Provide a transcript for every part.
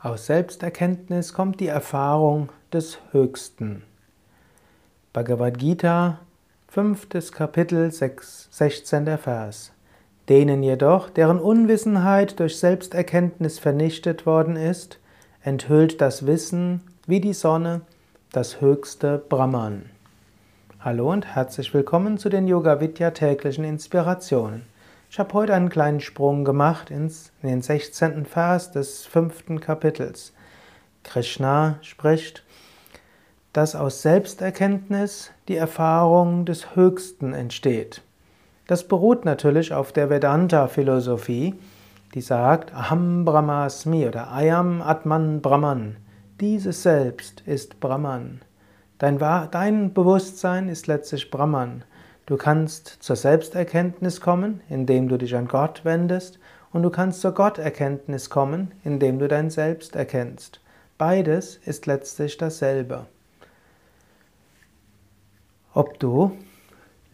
Aus Selbsterkenntnis kommt die Erfahrung des Höchsten. Bhagavad Gita, 5. Kapitel, 16. Vers. Denen jedoch, deren Unwissenheit durch Selbsterkenntnis vernichtet worden ist, enthüllt das Wissen wie die Sonne das höchste Brahman. Hallo und herzlich willkommen zu den Yoga Vidya täglichen Inspirationen. Ich habe heute einen kleinen Sprung gemacht in den 16. Vers des fünften Kapitels. Krishna spricht, dass aus Selbsterkenntnis die Erfahrung des Höchsten entsteht. Das beruht natürlich auf der Vedanta-Philosophie, die sagt, Aham Brahmasmi oder Ayam Atman Brahman. Dieses Selbst ist Brahman. Dein, dein Bewusstsein ist letztlich Brahman. Du kannst zur Selbsterkenntnis kommen, indem du dich an Gott wendest, und du kannst zur Gotterkenntnis kommen, indem du dein Selbst erkennst. Beides ist letztlich dasselbe. Ob du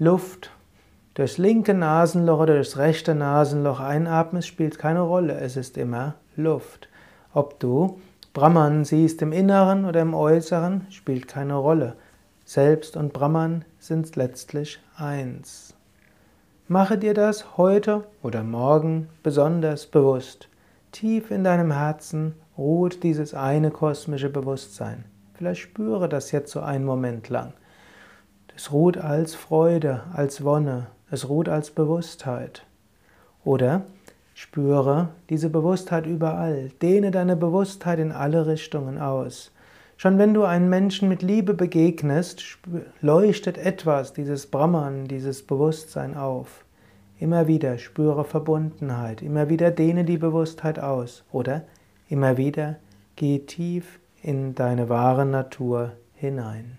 Luft durchs linke Nasenloch oder durchs rechte Nasenloch einatmest, spielt keine Rolle. Es ist immer Luft. Ob du Brahman siehst im Inneren oder im Äußeren, spielt keine Rolle. Selbst und Brahman sind letztlich eins. Mache dir das heute oder morgen besonders bewusst. Tief in deinem Herzen ruht dieses eine kosmische Bewusstsein. Vielleicht spüre das jetzt so einen Moment lang. Es ruht als Freude, als Wonne, es ruht als Bewusstheit. Oder spüre diese Bewusstheit überall. Dehne deine Bewusstheit in alle Richtungen aus. Schon wenn du einem Menschen mit Liebe begegnest, leuchtet etwas, dieses Brahman, dieses Bewusstsein auf. Immer wieder spüre Verbundenheit, immer wieder dehne die Bewusstheit aus oder immer wieder geh tief in deine wahre Natur hinein.